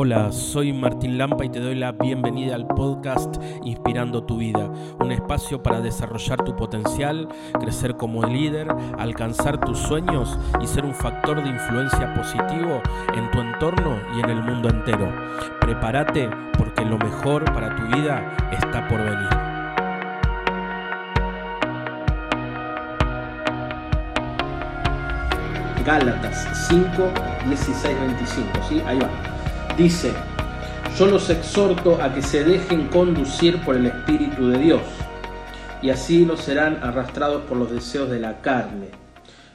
Hola, soy Martín Lampa y te doy la bienvenida al podcast Inspirando tu vida, un espacio para desarrollar tu potencial, crecer como líder, alcanzar tus sueños y ser un factor de influencia positivo en tu entorno y en el mundo entero. Prepárate porque lo mejor para tu vida está por venir. Gálatas 5, 16, 25, ¿sí? Ahí va. Dice, yo los exhorto a que se dejen conducir por el Espíritu de Dios, y así no serán arrastrados por los deseos de la carne,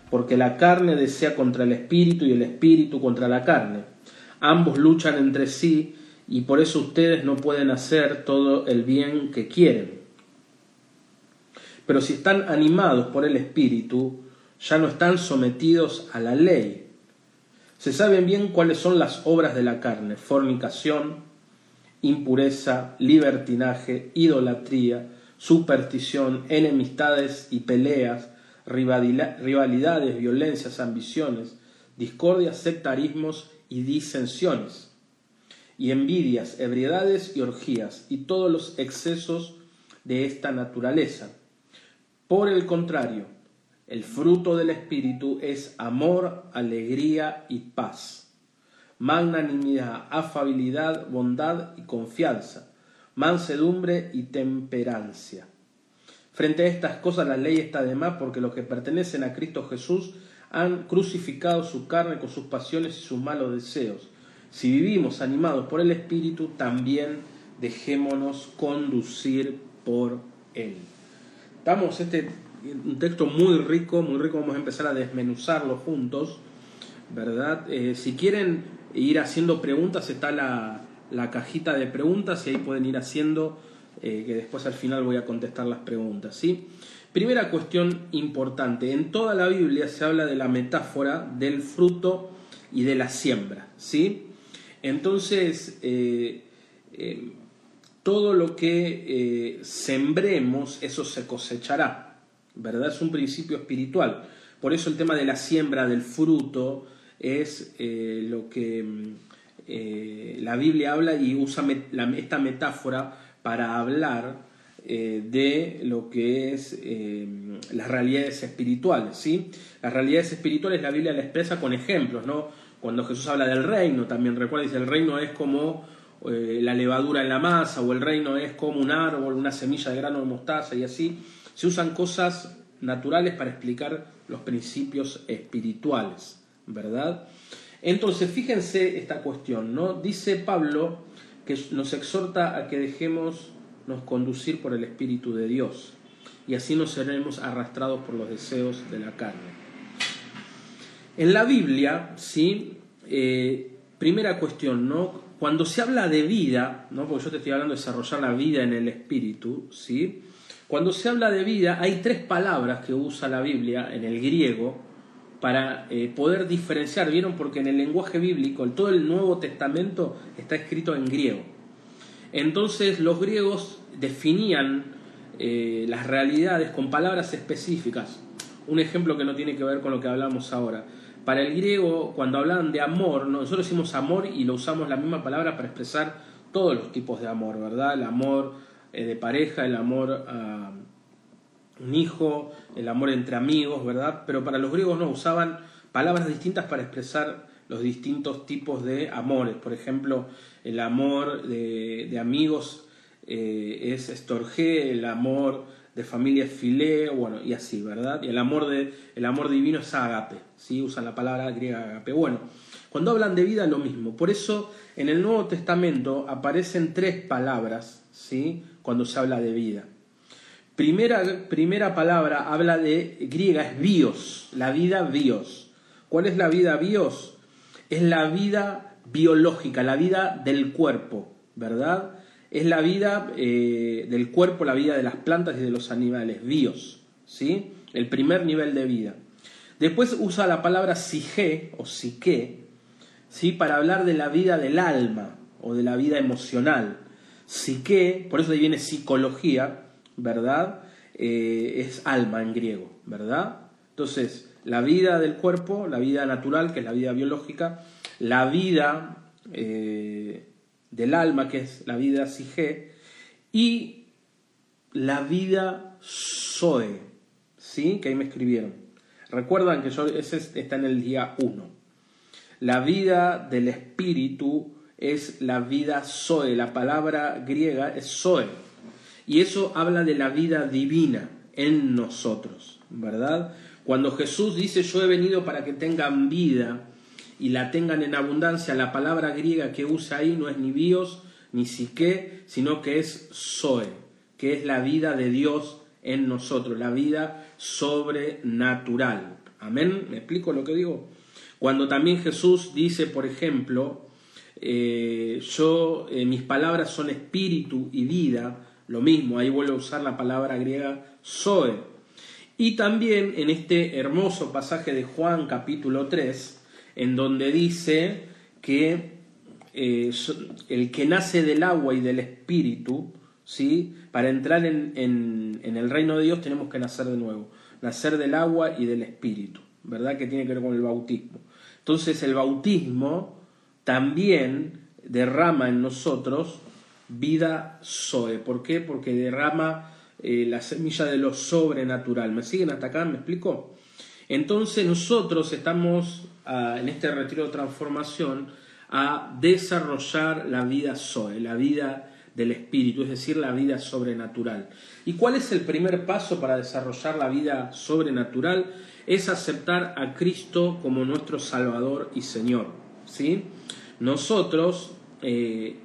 porque la carne desea contra el Espíritu y el Espíritu contra la carne. Ambos luchan entre sí, y por eso ustedes no pueden hacer todo el bien que quieren. Pero si están animados por el Espíritu, ya no están sometidos a la ley se saben bien cuáles son las obras de la carne, fornicación, impureza, libertinaje, idolatría, superstición, enemistades y peleas, rivalidades, violencias, ambiciones, discordias, sectarismos y disensiones, y envidias, ebriedades y orgías, y todos los excesos de esta naturaleza. Por el contrario, el fruto del Espíritu es amor, alegría y paz, magnanimidad, afabilidad, bondad y confianza, mansedumbre y temperancia. Frente a estas cosas la ley está de más porque los que pertenecen a Cristo Jesús han crucificado su carne con sus pasiones y sus malos deseos. Si vivimos animados por el Espíritu, también dejémonos conducir por Él. Damos este un texto muy rico, muy rico, vamos a empezar a desmenuzarlo juntos, ¿verdad? Eh, si quieren ir haciendo preguntas, está la, cajita de preguntas y ahí pueden ir haciendo, eh, que después al final voy a contestar las preguntas, ¿sí? Primera cuestión importante, en toda la Biblia se habla de la metáfora del fruto y de la siembra, ¿sí? Entonces, eh, todo lo que sembremos, eso se cosechará. ¿Verdad? Es un principio espiritual. Por eso el tema de la siembra del fruto es eh, lo que mm, eh, la Biblia habla y usa esta metáfora para hablar eh, de lo que es las realidades espirituales. ¿sí? Las realidades espirituales la Biblia la expresa con ejemplos. ¿no? Cuando Jesús habla del reino, también recuerda, dice, el reino es como la levadura en la masa o el reino es como un árbol, una semilla de grano de mostaza y así. Se usan cosas naturales para explicar los principios espirituales, ¿verdad? Entonces, fíjense esta cuestión, ¿no? Dice Pablo que nos exhorta a que dejemos nos conducir por el Espíritu de Dios y así no seremos arrastrados por los deseos de la carne. En la Biblia, ¿sí? Eh, primera cuestión, ¿no? Cuando se habla de vida, ¿no? Porque yo te estoy hablando de desarrollar la vida en el Espíritu, ¿sí? Cuando se habla de vida, hay tres palabras que usa la Biblia en el griego para eh, poder diferenciar, ¿vieron? Porque en el lenguaje bíblico, todo el Nuevo Testamento está escrito en griego. Entonces los griegos definían eh, las realidades con palabras específicas. Un ejemplo que no tiene que ver con lo que hablamos ahora. Para el griego, cuando hablaban de amor, nosotros decimos amor y lo usamos la misma palabra para expresar todos los tipos de amor, ¿verdad? El amor eh, de pareja, el amor a un hijo, el amor entre amigos, ¿verdad? Pero para los griegos no usaban palabras distintas para expresar los distintos tipos de amores. Por ejemplo, el amor de, amigos eh, es estorgé, el amor de familia es filé, bueno, y así, ¿verdad? Y el amor, de, el amor divino es agape, ¿sí? Usan la palabra griega agape. Bueno, cuando hablan de vida, lo mismo. Por eso en el Nuevo Testamento aparecen tres palabras, ¿sí? Cuando se habla de vida. Primera, primera palabra habla de griega, es bios, la vida bios. ¿Cuál es la vida bios? Es la vida biológica, la vida del cuerpo, ¿verdad? Es la vida eh, del cuerpo, la vida de las plantas y de los animales, bios, ¿sí? El primer nivel de vida. Después usa la palabra sige o psique, ¿sí? para hablar de la vida del alma o de la vida emocional. Psique, por eso ahí viene psicología, ¿verdad? Eh, es alma en griego, ¿verdad? Entonces, la vida del cuerpo, la vida natural, que es la vida biológica, la vida eh, del alma, que es la vida Sige, y la vida Zoe, ¿sí? que ahí me escribieron. Recuerdan que yo, ese está en el día 1. La vida del espíritu es la vida Zoe, la palabra griega es Zoe, y eso habla de la vida divina en nosotros, ¿verdad? Cuando Jesús dice yo he venido para que tengan vida y la tengan en abundancia, la palabra griega que usa ahí no es ni bios ni psique, sino que es zoe, que es la vida de Dios en nosotros, la vida sobrenatural. Amén, ¿me explico lo que digo? Cuando también Jesús dice, por ejemplo, eh, yo, eh, mis palabras son espíritu y vida, lo mismo, ahí vuelvo a usar la palabra griega zoe. Y también en este hermoso pasaje de Juan capítulo 3, en donde dice que eh, el que nace del agua y del espíritu, ¿sí? para entrar en, en, el reino de Dios tenemos que nacer de nuevo, nacer del agua y del espíritu, ¿verdad? Que tiene que ver con el bautismo. Entonces el bautismo también derrama en nosotros vida Zoe. ¿Por qué? Porque derrama eh, la semilla de lo sobrenatural. ¿Me siguen hasta acá? ¿Me explico? Entonces nosotros estamos ah, en este retiro de transformación a desarrollar la vida Zoe, la vida del espíritu, es decir, la vida sobrenatural. ¿Y cuál es el primer paso para desarrollar la vida sobrenatural? Es aceptar a Cristo como nuestro Salvador y Señor. ¿sí? Nosotros eh,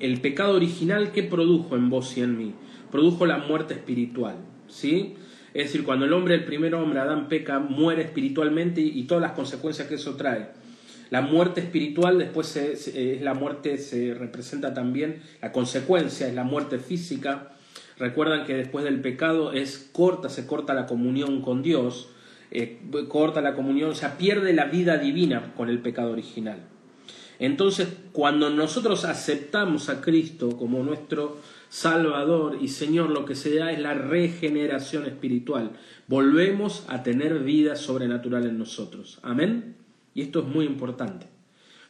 el pecado original que produjo en vos y en mí, produjo la muerte espiritual, ¿sí? Es decir, cuando el hombre, el primer hombre, Adán peca, muere espiritualmente y, todas las consecuencias que eso trae. La muerte espiritual después es la muerte, se representa también, la consecuencia es la muerte física. Recuerdan que después del pecado es corta, se corta la comunión con Dios, eh, corta la comunión, o sea, pierde la vida divina con el pecado original. Entonces, cuando nosotros aceptamos a Cristo como nuestro Salvador y Señor, lo que se da es la regeneración espiritual. Volvemos a tener vida sobrenatural en nosotros. Amén. Y esto es muy importante.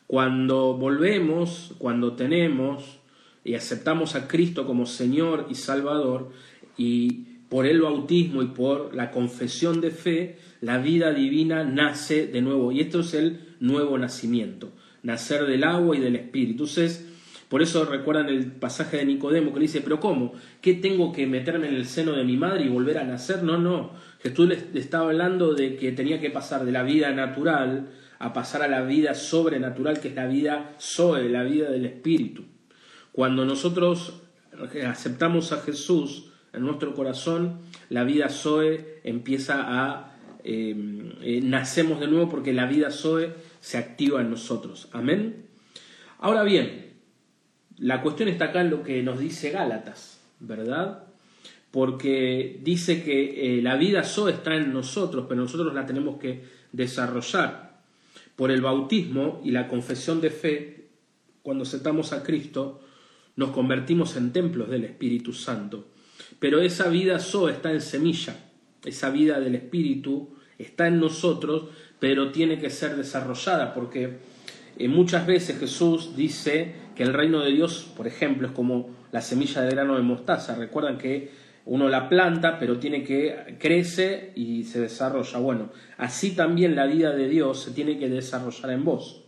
Cuando volvemos, cuando tenemos y aceptamos a Cristo como Señor y Salvador, y por el bautismo y por la confesión de fe, la vida divina nace de nuevo. Y esto es el nuevo nacimiento nacer del agua y del espíritu. Entonces, por eso recuerdan el pasaje de Nicodemo que le dice, pero ¿cómo? ¿Qué tengo que meterme en el seno de mi madre y volver a nacer? No, no. Jesús le estaba hablando de que tenía que pasar de la vida natural a pasar a la vida sobrenatural, que es la vida Zoe, la vida del espíritu. Cuando nosotros aceptamos a Jesús en nuestro corazón, la vida Zoe empieza a... Eh, eh, nacemos de nuevo porque la vida Zoe se activa en nosotros. Amén. Ahora bien, la cuestión está acá en lo que nos dice Gálatas, ¿verdad? Porque dice que eh, la vida Zoe está en nosotros, pero nosotros la tenemos que desarrollar. Por el bautismo y la confesión de fe, cuando aceptamos a Cristo, nos convertimos en templos del Espíritu Santo. Pero esa vida Zoe está en semilla, esa vida del Espíritu está en nosotros, pero tiene que ser desarrollada porque eh, muchas veces Jesús dice que el reino de Dios, por ejemplo, es como la semilla de grano de mostaza. Recuerdan que uno la planta, pero tiene que crece y se desarrolla. Bueno, así también la vida de Dios se tiene que desarrollar en vos.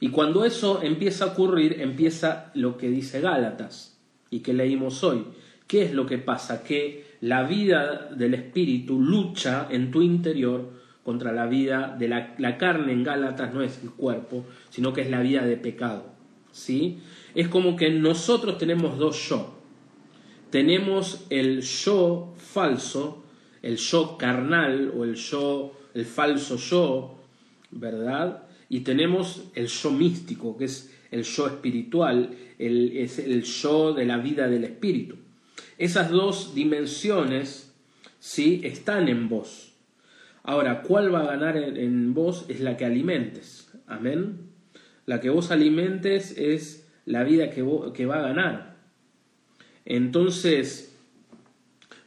Y cuando eso empieza a ocurrir, empieza lo que dice Gálatas y que leímos hoy. ¿Qué es lo que pasa? Que la vida del Espíritu lucha en tu interior contra la vida de la, carne en Gálatas no es el cuerpo, sino que es la vida de pecado. ¿sí? Es como que nosotros tenemos dos yo. Tenemos el yo falso, el yo carnal o el yo, el falso yo, ¿verdad? Y tenemos el yo místico, que es el yo espiritual, el, es el yo de la vida del espíritu. Esas dos dimensiones, ¿sí? Están en vos. Ahora, ¿cuál va a ganar en, vos? Es la que alimentes. Amén. La que vos alimentes es la vida que, que va a ganar. Entonces,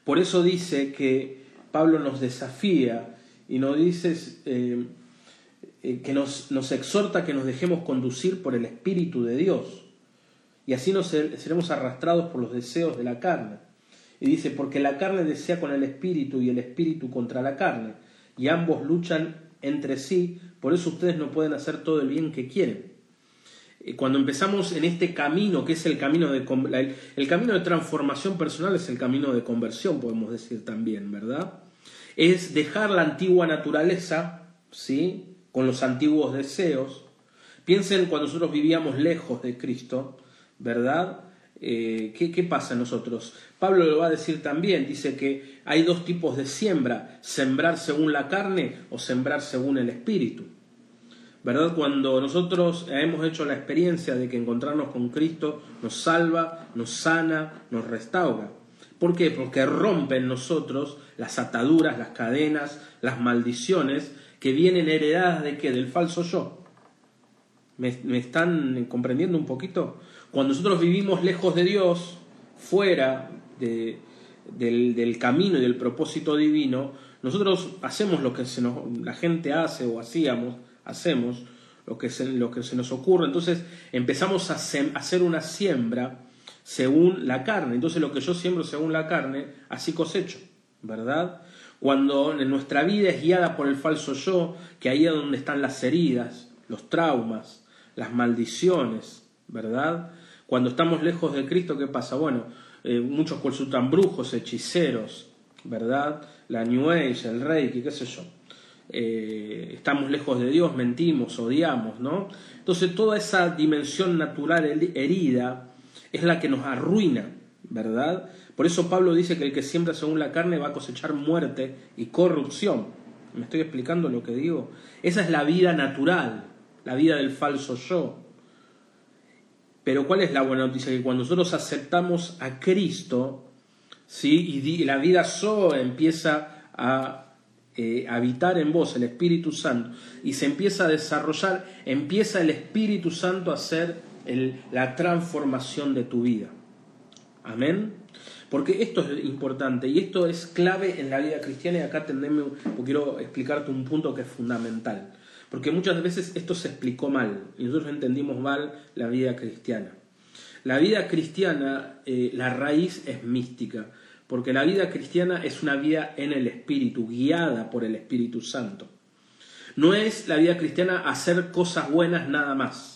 por eso dice que Pablo nos desafía y nos dice, eh, eh, que nos, nos exhorta que nos dejemos conducir por el Espíritu de Dios. Y así no seremos arrastrados por los deseos de la carne. Y dice, porque la carne desea con el Espíritu y el Espíritu contra la carne. Y ambos luchan entre sí, por eso ustedes no pueden hacer todo el bien que quieren. Eh, cuando empezamos en este camino, que es el camino de el camino de transformación personal es el camino de conversión, podemos decir también, ¿verdad? Es dejar la antigua naturaleza, ¿sí? con los antiguos deseos. Piensen cuando nosotros vivíamos lejos de Cristo, ¿verdad? Eh, ¿qué, ¿Qué pasa en nosotros? Pablo lo va a decir también, dice que hay dos tipos de siembra, sembrar según la carne o sembrar según el espíritu. ¿Verdad? Cuando nosotros hemos hecho la experiencia de que encontrarnos con Cristo nos salva, nos sana, nos restaura. ¿Por qué? Porque rompe en nosotros las ataduras, las cadenas, las maldiciones que vienen heredadas de qué? Del falso yo. ¿Me, están comprendiendo un poquito? Cuando nosotros vivimos lejos de Dios, fuera de, del, camino y del propósito divino, nosotros hacemos lo que se nos, la gente hace o hacíamos, hacemos lo que, se, lo que se nos ocurre, entonces empezamos a, a hacer una siembra según la carne, entonces lo que yo siembro según la carne, así cosecho, ¿verdad? cuando en nuestra vida es guiada por el falso yo, que ahí es donde están las heridas, los traumas, las maldiciones, ¿verdad? Cuando estamos lejos de Cristo, ¿qué pasa? Bueno, eh, muchos consultan brujos, hechiceros, ¿verdad? La New Age, el Reiki, qué sé yo. Eh, estamos lejos de Dios, mentimos, odiamos, ¿no? Entonces toda esa dimensión natural herida es la que nos arruina, ¿verdad? Por eso Pablo dice que el que siembra según la carne va a cosechar muerte y corrupción. ¿Me estoy explicando lo que digo? Esa es la vida natural, la vida del falso yo. Pero ¿cuál es la buena noticia? Que cuando nosotros aceptamos a Cristo, ¿sí? y la vida yo empieza a eh, habitar en vos, el Espíritu Santo, y se empieza a desarrollar, empieza el Espíritu Santo a hacer la transformación de tu vida. Amén. Porque esto es importante y esto es clave en la vida cristiana y acá tendré, quiero explicarte un punto que es fundamental. Porque muchas veces esto se explicó mal y nosotros entendimos mal la vida cristiana. La vida cristiana, eh, la raíz es mística, porque la vida cristiana es una vida en el Espíritu, guiada por el Espíritu Santo. No es la vida cristiana hacer cosas buenas nada más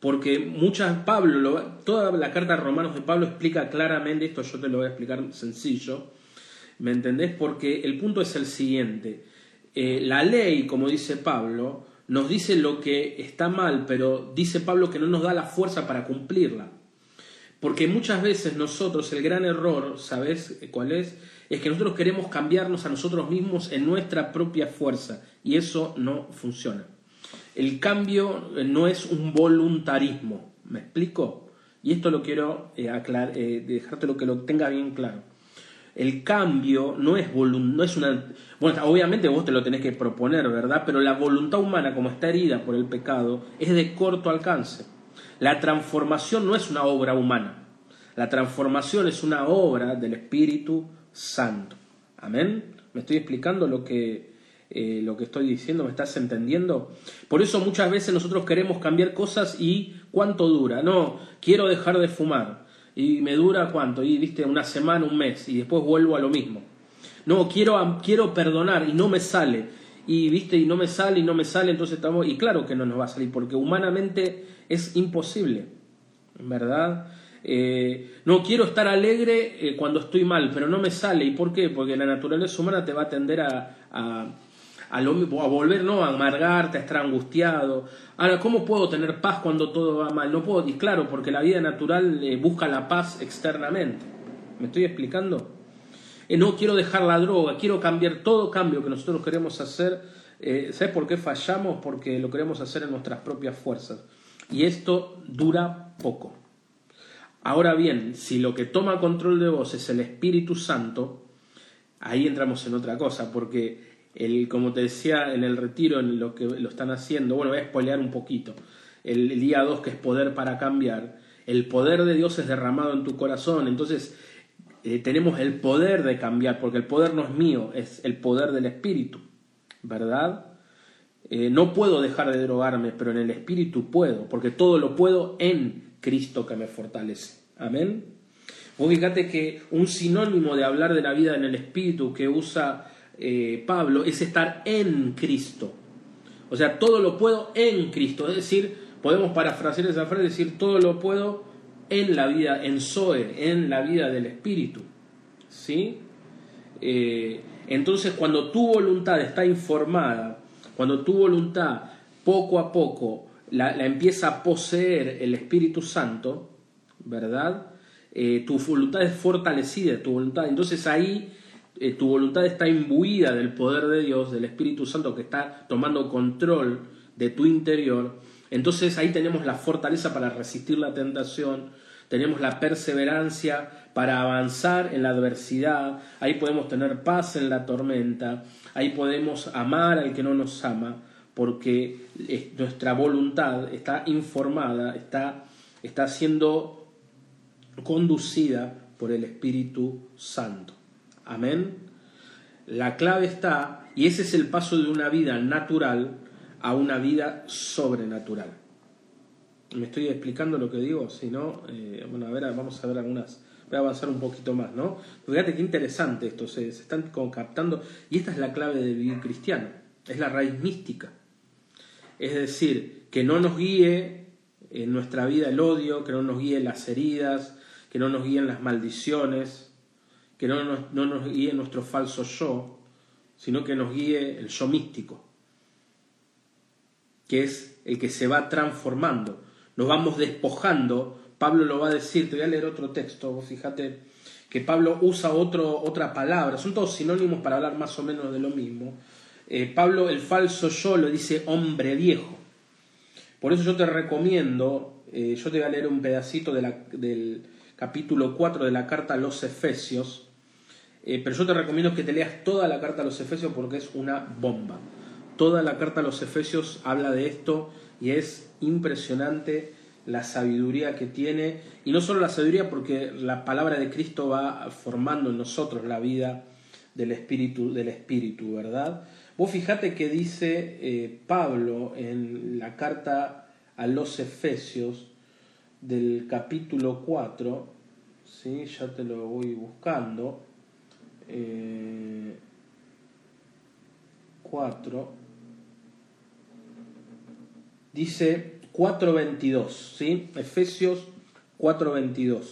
porque muchas, Pablo, toda la carta de Romanos de Pablo explica claramente esto, yo te lo voy a explicar sencillo, ¿me entendés? Porque el punto es el siguiente, eh, la ley, como dice Pablo, nos dice lo que está mal, pero dice Pablo que no nos da la fuerza para cumplirla. Porque muchas veces nosotros, el gran error, ¿sabes cuál es? Es que nosotros queremos cambiarnos a nosotros mismos en nuestra propia fuerza y eso no funciona. El cambio eh, no es un voluntarismo, ¿me explico? Y esto lo quiero eh, dejarte lo que lo tenga bien claro. El cambio no es, no es una... Bueno, obviamente vos te lo tenés que proponer, ¿verdad? Pero la voluntad humana, como está herida por el pecado, es de corto alcance. La transformación no es una obra humana. La transformación es una obra del Espíritu Santo. Amén. ¿Me estoy explicando lo que, eh, lo que estoy diciendo, ¿me estás entendiendo? Por eso muchas veces nosotros queremos cambiar cosas y ¿cuánto dura? No, quiero dejar de fumar. ¿Y me dura cuánto? Y viste, una semana, un mes, y después vuelvo a lo mismo. No, quiero, quiero perdonar y no me sale. Y viste, y no me sale, y no me sale, entonces estamos. Y claro que no nos va a salir, porque humanamente es imposible, ¿verdad? Eh, no quiero estar alegre eh, cuando estoy mal, pero no me sale. ¿Y por qué? Porque la naturaleza humana te va a tender a a, volver ¿no? a amargarte, a estar angustiado. Ahora, ¿cómo puedo tener paz cuando todo va mal? No puedo, y claro, porque la vida natural eh, busca la paz externamente. ¿Me estoy explicando? Eh, no quiero dejar la droga, quiero cambiar todo cambio que nosotros queremos hacer. Eh, ¿Sabes por qué fallamos? Porque lo queremos hacer en nuestras propias fuerzas. Y esto dura poco. Ahora bien, si lo que toma control de vos es el Espíritu Santo, ahí entramos en otra cosa, porque el, como te decía en el retiro, en lo que lo están haciendo, bueno, voy a spoilear un poquito. El, día 2, que es poder para cambiar, el poder de Dios es derramado en tu corazón. Entonces, eh, tenemos el poder de cambiar, porque el poder no es mío, es el poder del Espíritu, ¿verdad? Eh, no puedo dejar de drogarme, pero en el espíritu puedo, porque todo lo puedo en Cristo que me fortalece. Amén. Vos fíjate que un sinónimo de hablar de la vida en el espíritu que usa eh, Pablo es estar en Cristo. O sea, todo lo puedo en Cristo. Es decir, podemos parafrasear esa frase, decir todo lo puedo en la vida, en Zoe, en la vida del espíritu. ¿Sí? Eh, entonces, cuando tu voluntad está informada, cuando tu voluntad poco a poco la, empieza a poseer el Espíritu Santo, ¿verdad? Eh, tu voluntad es fortalecida, tu voluntad. Entonces ahí eh, tu voluntad está imbuida del poder de Dios, del Espíritu Santo que está tomando control de tu interior. Entonces ahí tenemos la fortaleza para resistir la tentación, tenemos la perseverancia para avanzar en la adversidad, ahí podemos tener paz en la tormenta, ahí podemos amar al que no nos ama, porque nuestra voluntad está informada, está, está siendo conducida por el Espíritu Santo. Amén. La clave está, y ese es el paso de una vida natural a una vida sobrenatural. ¿Me estoy explicando lo que digo? Si no, eh, bueno, a ver, vamos a ver algunas. Voy a avanzar un poquito más, ¿no? Fíjate qué interesante esto, se, se están captando. Y esta es la clave de vivir cristiano, es la raíz mística. Es decir, que no nos guíe en nuestra vida el odio, que no nos guíe las heridas, que no nos guíen las maldiciones, que no nos, no nos guíe nuestro falso yo, sino que nos guíe el yo místico, que es el que se va transformando nos vamos despojando. Pablo lo va a decir, te voy a leer otro texto, fíjate que Pablo usa otro, otra palabra, son todos sinónimos para hablar más o menos de lo mismo. Eh, Pablo, el falso yo, lo dice hombre viejo. Por eso yo te recomiendo, eh, yo te voy a leer un pedacito del capítulo 4 de la carta a los Efesios, eh, pero yo te recomiendo que te leas toda la carta a los Efesios porque es una bomba. Toda la carta a los Efesios habla de esto y es impresionante la sabiduría que tiene, y no solo la sabiduría porque la palabra de Cristo va formando en nosotros la vida del espíritu, del espíritu, ¿verdad? Vos fijate que dice eh, Pablo en la carta a los Efesios del capítulo 4, ¿sí? ya te lo voy buscando, 4, eh, dice 4.22, ¿sí? Efesios 4.22.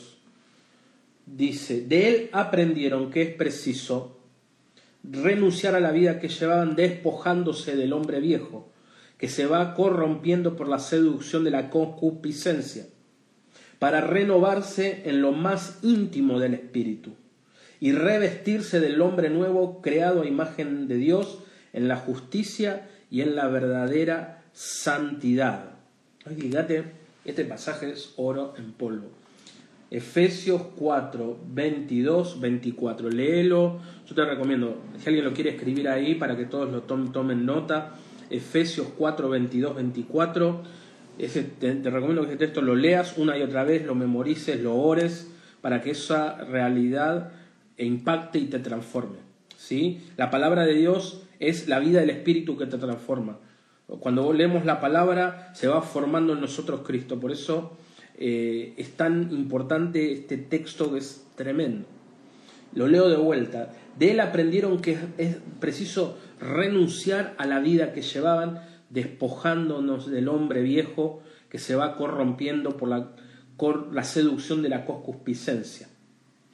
Dice, de él aprendieron que es preciso renunciar a la vida que llevaban despojándose del hombre viejo, que se va corrompiendo por la seducción de la concupiscencia, para renovarse en lo más íntimo del espíritu y revestirse del hombre nuevo creado a imagen de Dios en la justicia y en la verdadera santidad. Fíjate, este pasaje es oro en polvo. Efesios 4, 22, 24. Léelo. Yo te recomiendo, si alguien lo quiere escribir ahí para que todos lo tomen, nota. Efesios 4, 22, 24. Ese, te, recomiendo que ese texto lo leas una y otra vez, lo memorices, lo ores, para que esa realidad impacte y te transforme. ¿sí? La palabra de Dios es la vida del Espíritu que te transforma. Cuando leemos la palabra se va formando en nosotros Cristo. Por eso eh, es tan importante este texto que es tremendo. Lo leo de vuelta. De él aprendieron que es preciso renunciar a la vida que llevaban, despojándonos del hombre viejo que se va corrompiendo por la, la seducción de la concupiscencia.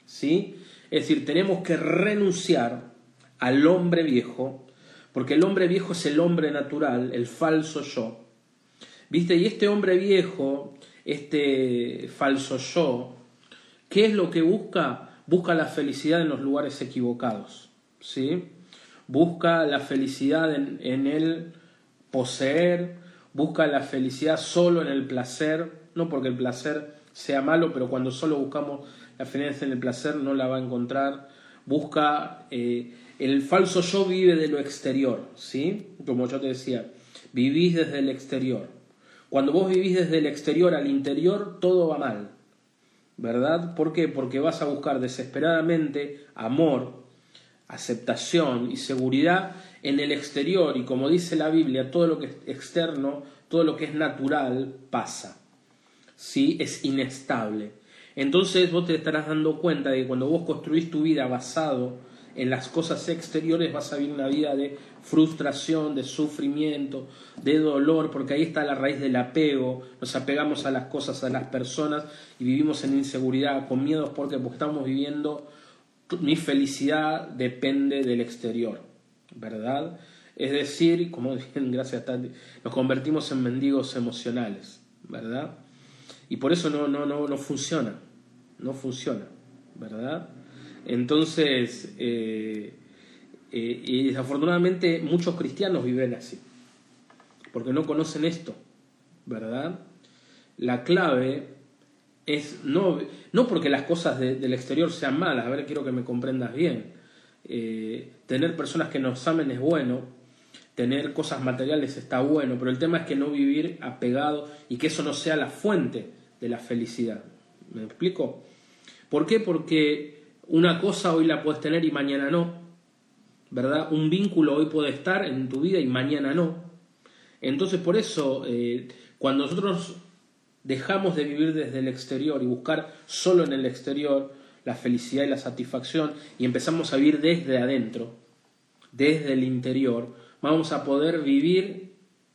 ¿Sí? Es decir, tenemos que renunciar al hombre viejo porque el hombre viejo es el hombre natural, el falso yo. ¿Viste? Y este hombre viejo, este falso yo, ¿qué es lo que busca? Busca la felicidad en los lugares equivocados. ¿Sí? Busca la felicidad en, en el poseer, busca la felicidad solo en el placer, no porque el placer sea malo, pero cuando solo buscamos la felicidad en el placer no la va a encontrar. Busca eh, el falso yo vive de lo exterior, ¿sí? Como yo te decía, vivís desde el exterior. Cuando vos vivís desde el exterior al interior, todo va mal, ¿verdad? ¿Por qué? Porque vas a buscar desesperadamente amor, aceptación y seguridad en el exterior y como dice la Biblia, todo lo que es externo, todo lo que es natural pasa. ¿Sí? Es inestable. Entonces vos te estarás dando cuenta de que cuando vos construís tu vida basado en las cosas exteriores vas a vivir una vida de frustración, de sufrimiento, de dolor, porque ahí está la raíz del apego, nos apegamos a las cosas, a las personas y vivimos en inseguridad, con miedos, porque estamos viviendo, mi felicidad depende del exterior, ¿verdad? Es decir, como dicen, gracias a nos convertimos en mendigos emocionales, ¿verdad? Y por eso no, no, no, no funciona, no funciona, ¿verdad? Entonces, eh, eh, y desafortunadamente muchos cristianos viven así, porque no conocen esto, ¿verdad? La clave es no, no porque las cosas del exterior sean malas, a ver, quiero que me comprendas bien. Eh, tener personas que nos amen es bueno, tener cosas materiales está bueno, pero el tema es que no vivir apegado y que eso no sea la fuente de la felicidad. ¿Me explico? ¿Por qué? Porque una cosa hoy la puedes tener y mañana no. ¿Verdad? Un vínculo hoy puede estar en tu vida y mañana no. Entonces por eso, eh, cuando nosotros dejamos de vivir desde el exterior y buscar solo en el exterior la felicidad y la satisfacción y empezamos a vivir desde adentro, desde el interior, vamos a poder vivir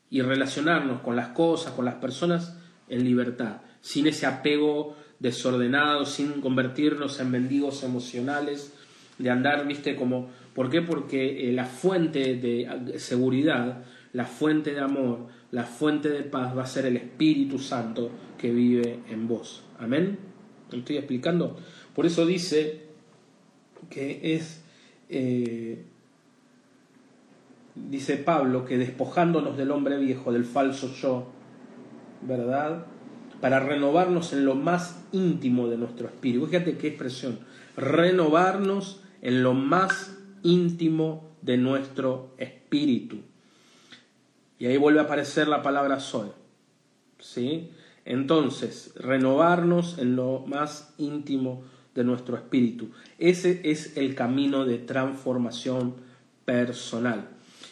y relacionarnos con las cosas, con las personas en libertad, sin ese apego desordenados, sin convertirnos en mendigos emocionales, de andar, viste, como... ¿Por qué? Porque eh, la fuente de seguridad, la fuente de amor, la fuente de paz va a ser el Espíritu Santo que vive en vos. Amén. ¿Me estoy explicando? Por eso dice que es... Eh, dice Pablo que despojándonos del hombre viejo, del falso yo, ¿verdad? Para renovarnos en lo más íntimo de nuestro espíritu. Fíjate qué expresión, renovarnos en lo más íntimo de nuestro espíritu. Y ahí vuelve a aparecer la palabra soy. ¿Sí? Entonces, renovarnos en lo más íntimo de nuestro espíritu. Ese es el camino de transformación personal.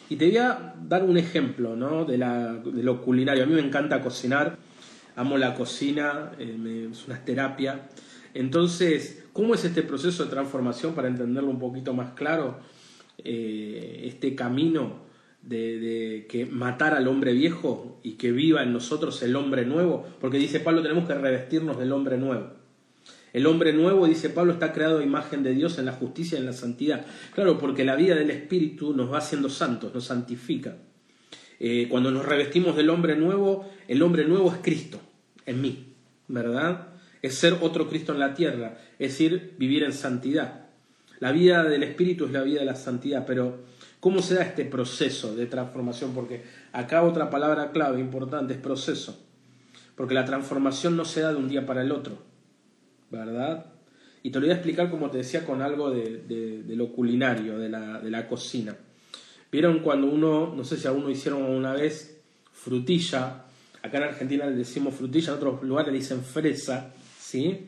Y te voy a dar un ejemplo ¿no? de, lo culinario. A mí me encanta cocinar amo la cocina, eh, es una terapia. Entonces, ¿cómo es este proceso de transformación para entenderlo un poquito más claro? Eh, este camino de, que matar al hombre viejo y que viva en nosotros el hombre nuevo, porque dice Pablo, tenemos que revestirnos del hombre nuevo. El hombre nuevo, dice Pablo, está creado a imagen de Dios en la justicia y en la santidad. Claro, porque la vida del Espíritu nos va haciendo santos, nos santifica. Eh, cuando nos revestimos del hombre nuevo, el hombre nuevo es Cristo en mí, ¿verdad? Es ser otro Cristo en la tierra, es decir, vivir en santidad. La vida del Espíritu es la vida de la santidad, pero ¿cómo se da este proceso de transformación? Porque acá otra palabra clave importante es proceso, porque la transformación no se da de un día para el otro, ¿verdad? Y te lo voy a explicar, como te decía, con algo de, lo culinario, de la, de la cocina. ¿Vieron cuando uno, no sé si a uno hicieron una vez frutilla Acá en Argentina le decimos frutilla, en otros lugares le dicen fresa, ¿sí?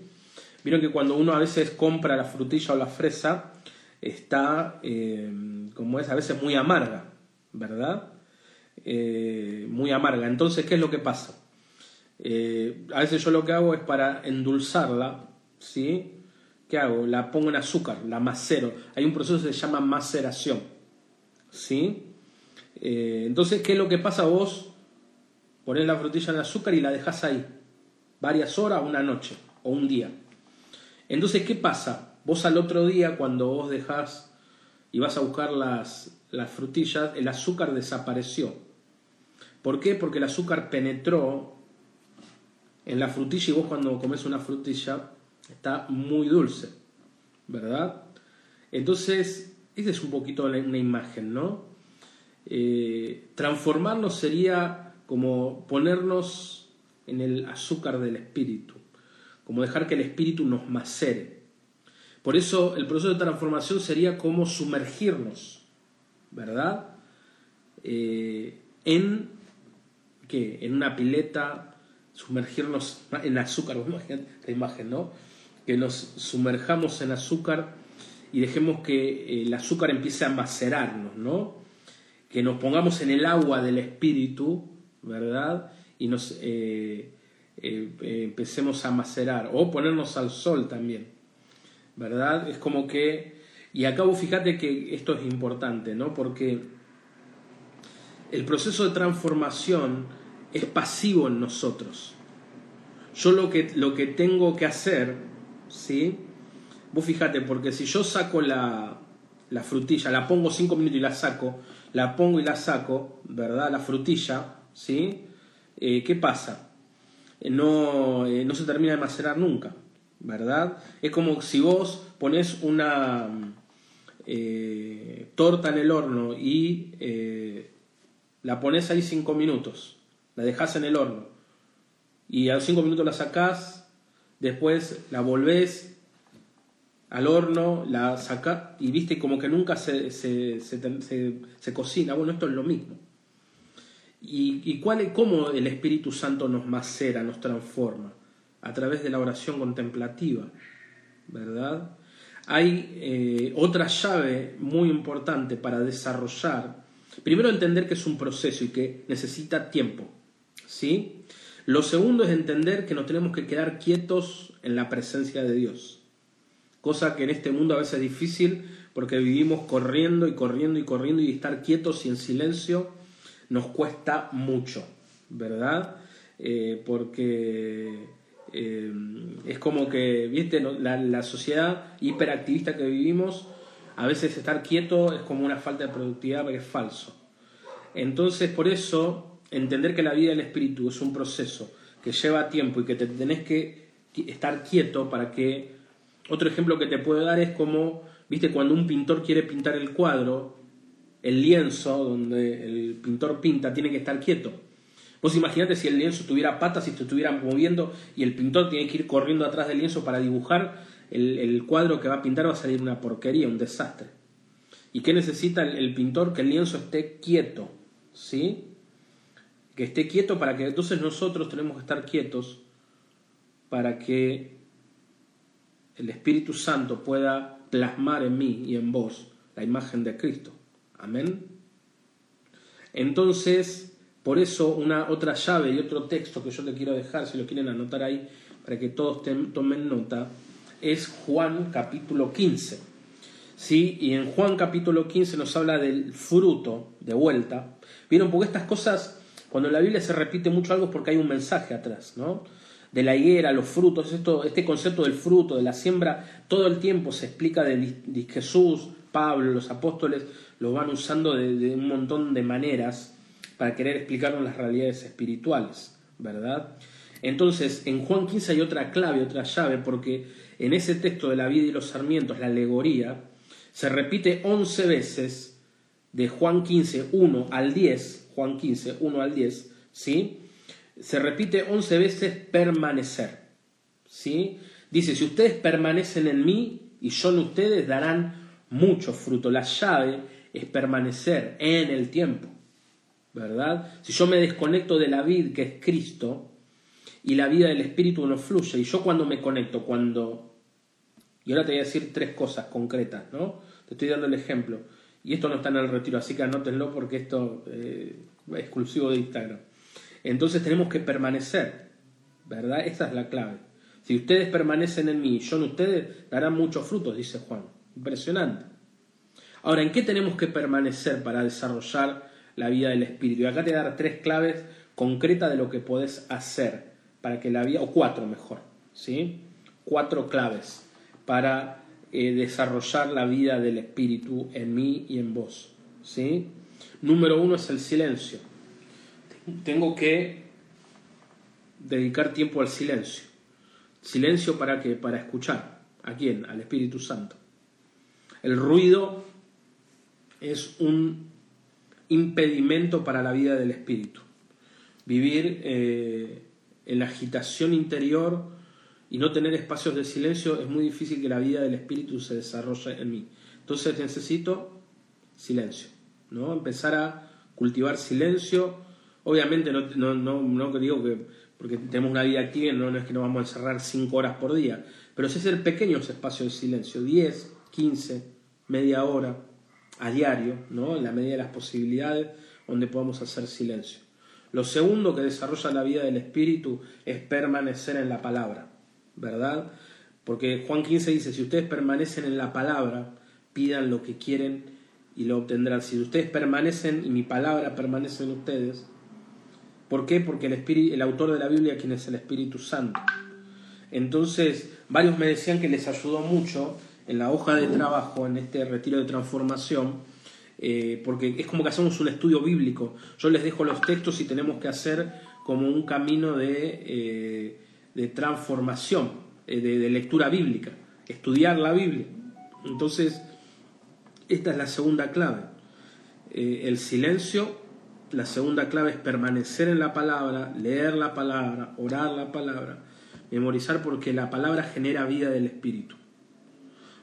Vieron que cuando uno a veces compra la frutilla o la fresa, está, eh, como es, a veces muy amarga, ¿verdad? Eh, muy amarga. Entonces, ¿qué es lo que pasa? Eh, a veces yo lo que hago es para endulzarla, ¿sí? ¿Qué hago? La pongo en azúcar, la macero. Hay un proceso que se llama maceración, ¿sí? entonces, ¿qué es lo que pasa vos? Pones la frutilla en azúcar y la dejas ahí, varias horas, una noche o un día. Entonces, ¿qué pasa? Vos al otro día, cuando vos dejás y vas a buscar las, las frutillas, el azúcar desapareció. ¿Por qué? Porque el azúcar penetró en la frutilla y vos cuando comes una frutilla está muy dulce, ¿verdad? Entonces, esa es un poquito una imagen, ¿no? Eh, transformarnos sería como ponernos en el azúcar del espíritu, como dejar que el espíritu nos macere. Por eso el proceso de transformación sería como sumergirnos, ¿verdad? Eh, en. En una pileta, sumergirnos en azúcar, la imagen, ¿no? Que nos sumerjamos en azúcar y dejemos que el azúcar empiece a macerarnos, ¿no? Que nos pongamos en el agua del espíritu, ¿verdad? Y nos eh, eh, empecemos a macerar, o ponernos al sol también, ¿verdad? Es como que, y acabo fíjate que esto es importante, ¿no? Porque el proceso de transformación es pasivo en nosotros. Yo lo que, lo que tengo que hacer, ¿sí? Vos fíjate, porque si yo saco la, la frutilla, la pongo cinco minutos y la saco, la pongo y la saco, ¿verdad? La frutilla, ¿sí? Eh, ¿Qué pasa? Eh, no, eh, no se termina de macerar nunca, ¿verdad? Es como si vos pones una torta en el horno y la pones ahí cinco minutos, la dejas en el horno y a los cinco minutos la sacás, después la volvés al horno, la sacás y viste como que nunca se, se, se, cocina. Bueno, esto es lo mismo. ¿Y, y cuál, cómo el Espíritu Santo nos macera, nos transforma? A través de la oración contemplativa, ¿verdad? Hay eh, otra llave muy importante para desarrollar Primero entender que es un proceso y que necesita tiempo. ¿sí? Lo segundo es entender que nos tenemos que quedar quietos en la presencia de Dios. Cosa que en este mundo a veces es difícil porque vivimos corriendo y corriendo y corriendo y estar quietos y en silencio nos cuesta mucho, ¿verdad? Eh, porque eh, es como que, viste, la, la sociedad hiperactivista que vivimos a veces estar quieto es como una falta de productividad porque es falso. Entonces, por eso, entender que la vida del espíritu es un proceso que lleva tiempo y que te tenés que estar quieto para que... Otro ejemplo que te puedo dar es como, viste, cuando un pintor quiere pintar el cuadro, el lienzo donde el pintor pinta tiene que estar quieto. Vos imaginate si el lienzo tuviera patas y se estuviera moviendo y el pintor tiene que ir corriendo atrás del lienzo para dibujar, el, cuadro que va a pintar va a salir una porquería, un desastre. ¿Y qué necesita el, pintor? Que el lienzo esté quieto, ¿sí? Que esté quieto para que entonces nosotros tenemos que estar quietos para que el Espíritu Santo pueda plasmar en mí y en vos la imagen de Cristo. Amén. Entonces, por eso una otra llave y otro texto que yo te quiero dejar, si lo quieren anotar ahí, para que todos tomen nota, es Juan capítulo 15. ¿Sí? Y en Juan capítulo 15 nos habla del fruto de vuelta. ¿Vieron? Porque estas cosas, cuando en la Biblia se repite mucho algo es porque hay un mensaje atrás, ¿no? De la higuera, los frutos, esto, este concepto del fruto, de la siembra, todo el tiempo se explica de, Jesús, Pablo, los apóstoles, lo van usando de, de un montón de maneras para querer explicarnos las realidades espirituales, ¿verdad? Entonces, en Juan 15 hay otra clave, otra llave, porque en ese texto de la vida y los sarmientos, la alegoría, se repite 11 veces de Juan 15, 1 al 10, Juan 15, 1 al 10, ¿sí? Se repite 11 veces permanecer, ¿sí? Dice, si ustedes permanecen en mí y yo en ustedes, darán mucho fruto. La llave es permanecer en el tiempo, ¿verdad? Si yo me desconecto de la vida que es Cristo y la vida del Espíritu no fluye, y yo cuando me conecto, cuando y ahora te voy a decir tres cosas concretas, ¿no? Te estoy dando el ejemplo. Y esto no está en el retiro, así que anótenlo porque esto eh, es exclusivo de Instagram. Entonces tenemos que permanecer, ¿verdad? Esa es la clave. Si ustedes permanecen en mí y yo en ustedes, darán muchos frutos, dice Juan. Impresionante. Ahora, ¿en qué tenemos que permanecer para desarrollar la vida del Espíritu? Y acá te voy dar tres claves concretas de lo que podés hacer para que la vida, o cuatro mejor, ¿sí? Cuatro claves para eh, desarrollar la vida del Espíritu en mí y en vos. ¿sí? Número uno es el silencio. Tengo que dedicar tiempo al silencio. Silencio para qué? Para escuchar. ¿A quién? Al Espíritu Santo. El ruido es un impedimento para la vida del Espíritu. Vivir eh, en la agitación interior y no tener espacios de silencio, es muy difícil que la vida del espíritu se desarrolle en mí. Entonces necesito silencio, ¿no? Empezar a cultivar silencio. Obviamente no, no, no, no digo que porque tenemos una vida activa, no, es que nos vamos a encerrar cinco horas por día, pero sí hacer pequeños espacios de silencio, 10, 15, media hora a diario, ¿no? en la medida de las posibilidades, donde podamos hacer silencio. Lo segundo que desarrolla la vida del Espíritu es permanecer en la palabra, ¿verdad? Porque Juan 15 dice, si ustedes permanecen en la palabra, pidan lo que quieren y lo obtendrán. Si ustedes permanecen y mi palabra permanece en ustedes, ¿por qué? Porque el, espíritu, el autor de la Biblia, quien es el Espíritu Santo. Entonces, varios me decían que les ayudó mucho en la hoja de trabajo, en este retiro de transformación, eh, porque es como que hacemos un estudio bíblico. Yo les dejo los textos y tenemos que hacer como un camino de, eh, transformación, eh, de, lectura bíblica, estudiar la Biblia. Entonces, esta es la segunda clave. el silencio, la segunda clave es permanecer en la palabra, leer la palabra, orar la palabra, memorizar porque la palabra genera vida del espíritu.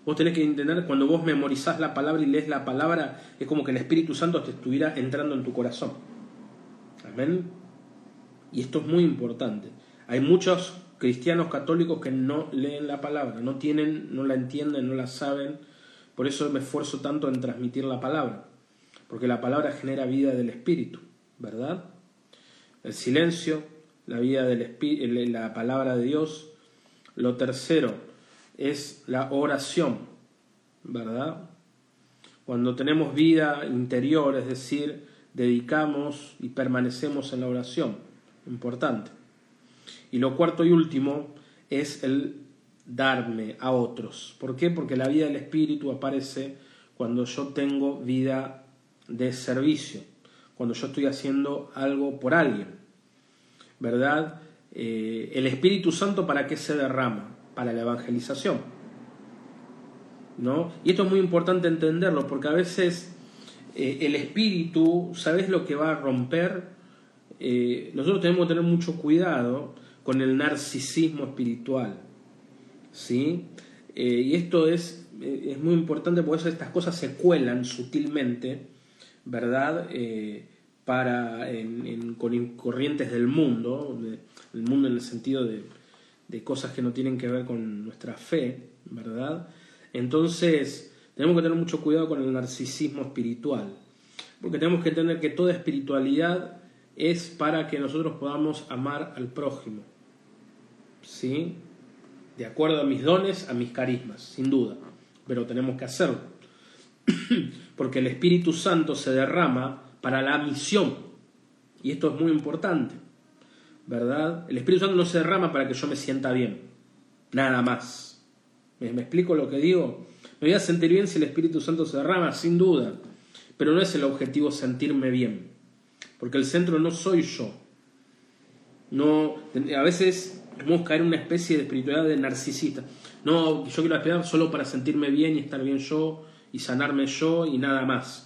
Vos tenés que entender, cuando vos memorizás la palabra y lees la palabra, es como que el Espíritu Santo te estuviera entrando en tu corazón. Amén. Y esto es muy importante. Hay muchos cristianos católicos que no leen la palabra, no tienen, no la entienden, no la saben. Por eso me esfuerzo tanto en transmitir la palabra, porque la palabra genera vida del espíritu, ¿verdad? El silencio, la vida del la palabra de Dios. Lo tercero, es la oración, ¿verdad? Cuando tenemos vida interior, es decir, dedicamos y permanecemos en la oración, importante. Y lo cuarto y último es el darme a otros. ¿Por qué? Porque la vida del Espíritu aparece cuando yo tengo vida de servicio, cuando yo estoy haciendo algo por alguien, ¿verdad? Eh, el Espíritu Santo para qué se derrama? Para la evangelización. ¿no? Y esto es muy importante entenderlo porque a veces eh, el espíritu, ¿sabes lo que va a romper? Eh, nosotros tenemos que tener mucho cuidado con el narcisismo espiritual. ¿sí? Eh, y esto es, es muy importante porque estas cosas se cuelan sutilmente, ¿verdad? para, con corrientes del mundo, el mundo en el sentido de, de cosas que no tienen que ver con nuestra fe, ¿verdad? Entonces, tenemos que tener mucho cuidado con el narcisismo espiritual, porque tenemos que entender que toda espiritualidad es para que nosotros podamos amar al prójimo, ¿sí? De acuerdo a mis dones, a mis carismas, sin duda, pero tenemos que hacerlo, porque el Espíritu Santo se derrama para la misión, y esto es muy importante. ¿Verdad? El Espíritu Santo no se derrama para que yo me sienta bien, nada más. ¿Me, explico lo que digo? Me voy a sentir bien si el Espíritu Santo se derrama, sin duda, pero no es el objetivo sentirme bien, porque el centro no soy yo. No, a veces podemos caer en una especie de espiritualidad de narcisista. No, yo quiero esperar solo para sentirme bien y estar bien yo y sanarme yo y nada más.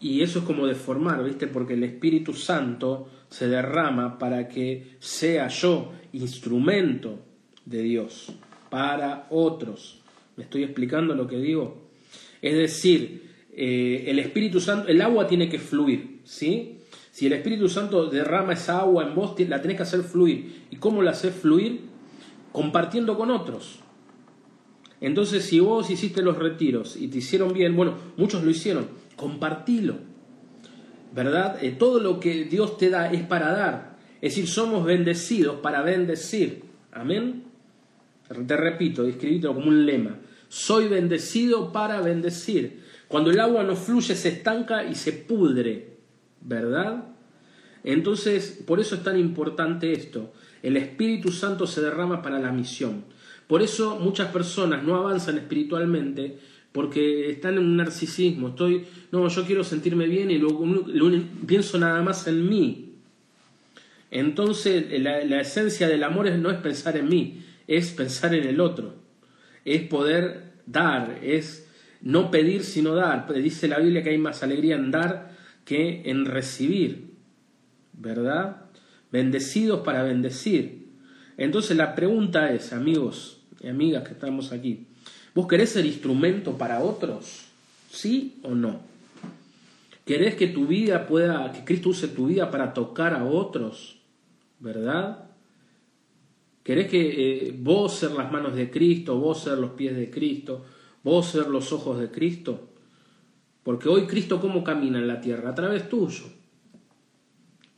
Y eso es como deformar, ¿viste? Porque el Espíritu Santo se derrama para que sea yo instrumento de Dios para otros. ¿Me estoy explicando lo que digo? Es decir, eh, el Espíritu Santo, el agua tiene que fluir, ¿sí? Si el Espíritu Santo derrama esa agua en vos, la tenés que hacer fluir. ¿Y cómo la haces fluir? Compartiendo con otros. Entonces, si vos hiciste los retiros y te hicieron bien, bueno, muchos lo hicieron, compartilo. ¿verdad? Eh, todo lo que Dios te da es para dar. Es decir, somos bendecidos para bendecir. Amén. Te repito, escribítelo como un lema. Soy bendecido para bendecir. Cuando el agua no fluye, se estanca y se pudre. ¿Verdad? Entonces, por eso es tan importante esto. El Espíritu Santo se derrama para la misión. Por eso muchas personas no avanzan espiritualmente porque están en un narcisismo. Estoy, no, yo quiero sentirme bien y luego, pienso nada más en mí. Entonces, la, esencia del amor no es pensar en mí, es pensar en el otro, es poder dar, es no pedir sino dar. Dice la Biblia que hay más alegría en dar que en recibir, ¿verdad? Bendecidos para bendecir. Entonces la pregunta es, amigos y amigas que estamos aquí, ¿Vos querés ser instrumento para otros? ¿Sí o no? ¿Querés que tu vida pueda, que Cristo use tu vida para tocar a otros? ¿Verdad? ¿Querés que eh, vos ser las manos de Cristo, vos ser los pies de Cristo, vos ser los ojos de Cristo, porque hoy Cristo cómo camina en la tierra, a través tuyo,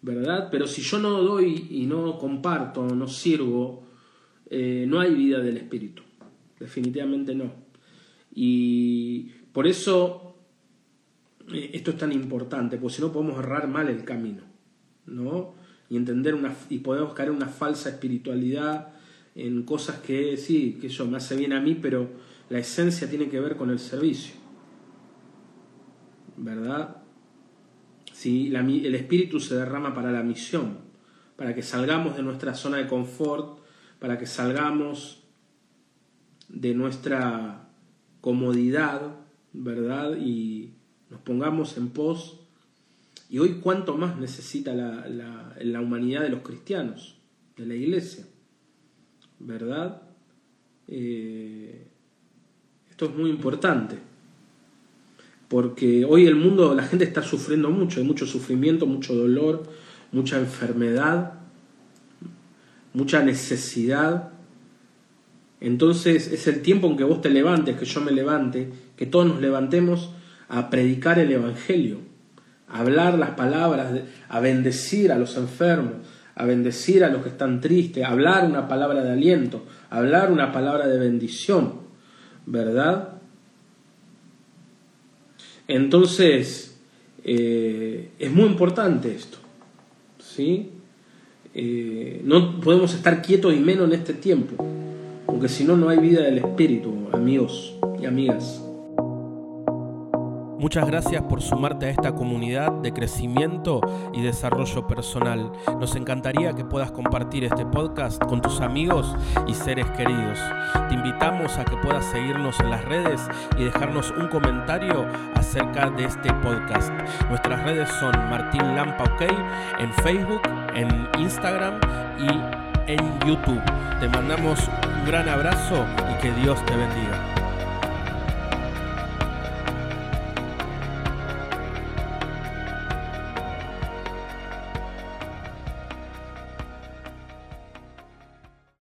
¿verdad? Pero si yo no doy y no comparto, no sirvo, eh, no hay vida del Espíritu, definitivamente no. Y por eso eh, esto es tan importante, porque si no podemos errar mal el camino, ¿no? Y entender una, y podemos caer en una falsa espiritualidad, en cosas que sí, que eso me hace bien a mí, pero la esencia tiene que ver con el servicio. ¿verdad? Si el espíritu se derrama para la misión, para que salgamos de nuestra zona de confort, para que salgamos de nuestra comodidad, ¿verdad? Y nos pongamos en pos. Y hoy cuánto más necesita la, la humanidad de los cristianos, de la iglesia, ¿verdad? Eh, esto es muy importante porque hoy el mundo, la gente está sufriendo mucho, hay mucho sufrimiento, mucho dolor, mucha enfermedad, mucha necesidad. Entonces es el tiempo en que vos te levantes, que yo me levante, que todos nos levantemos a predicar el Evangelio, a hablar las palabras, a bendecir a los enfermos, a bendecir a los que están tristes, a hablar una palabra de aliento, a hablar una palabra de bendición, ¿verdad? Entonces, eh, es muy importante esto. ¿sí? Eh, no podemos estar quietos y menos en este tiempo, porque si no, no hay vida del espíritu, amigos y amigas. Muchas gracias por sumarte a esta comunidad de crecimiento y desarrollo personal. Nos encantaría que puedas compartir este podcast con tus amigos y seres queridos. Te invitamos a que puedas seguirnos en las redes y dejarnos un comentario acerca de este podcast. Nuestras redes son Martín Lampa OK en Facebook, en Instagram y en YouTube. Te mandamos un gran abrazo y que Dios te bendiga.